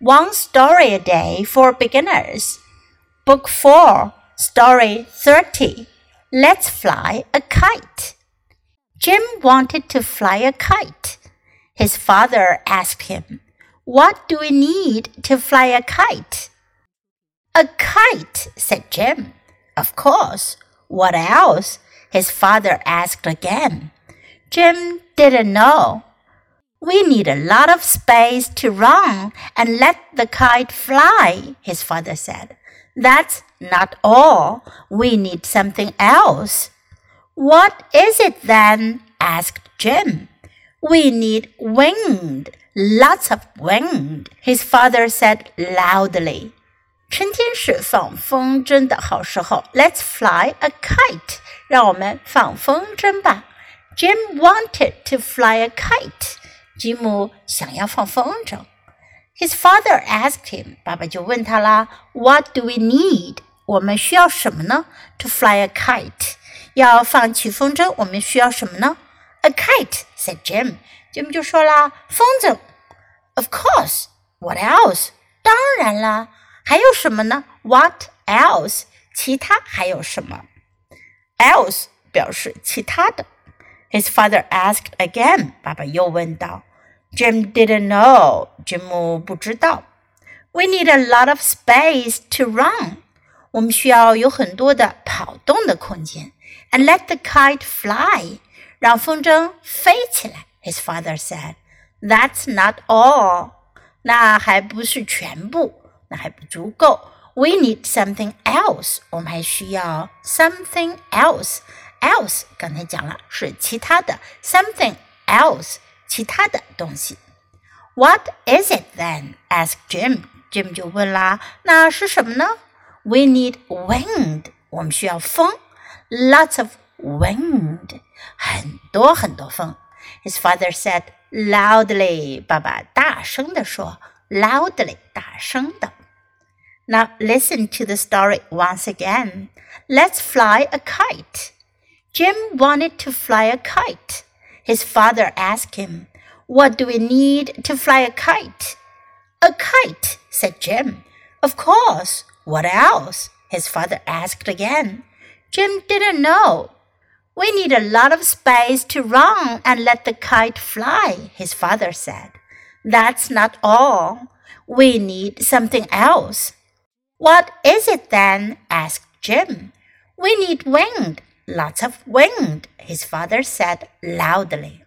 One Story a Day for Beginners, Book 4, Story 30. Let's Fly a Kite. Jim wanted to fly a kite. His father asked him, What do we need to fly a kite? A kite, said Jim. Of course. What else? His father asked again. Jim didn't know. We need a lot of space to run and let the kite fly, his father said. That's not all. We need something else. What is it then? asked Jim. We need wind, lots of wind, his father said loudly. 春天是放风筝的好时候。Let's fly a kite. 让我们放风筝吧。Jim wanted to fly a kite. 吉姆想要放风筝。His father asked him，爸爸就问他啦，What do we need？我们需要什么呢？To fly a kite，要放起风筝，我们需要什么呢？A kite，said Jim。Jim 就说啦，风筝。Of course。What else？当然啦，还有什么呢？What else？其他还有什么？Else 表示其他的。his father asked again. 爸爸又问道。Jim didn't know. Jim 不知道。We need a lot of space to run. 我们需要有很多的跑动的空间。And let the kite fly. 让风筝飞起来。His father said. That's not all. 那还不是全部，那还不足够。 We need something else. 我们还需要 something else else 刚才讲了是其他的 something else 其他的东西。What is it then? asked Jim. Jim 就问啦，那是什么呢？We need wind. 我们需要风，lots of wind，很多很多风。His father said loudly. 爸爸大声地说，loudly，大声的。 Now listen to the story once again. Let's fly a kite. Jim wanted to fly a kite. His father asked him, What do we need to fly a kite? A kite, said Jim. Of course. What else? His father asked again. Jim didn't know. We need a lot of space to run and let the kite fly, his father said. That's not all. We need something else. What is it then? asked Jim. We need wind, Lots of wind, his father said loudly.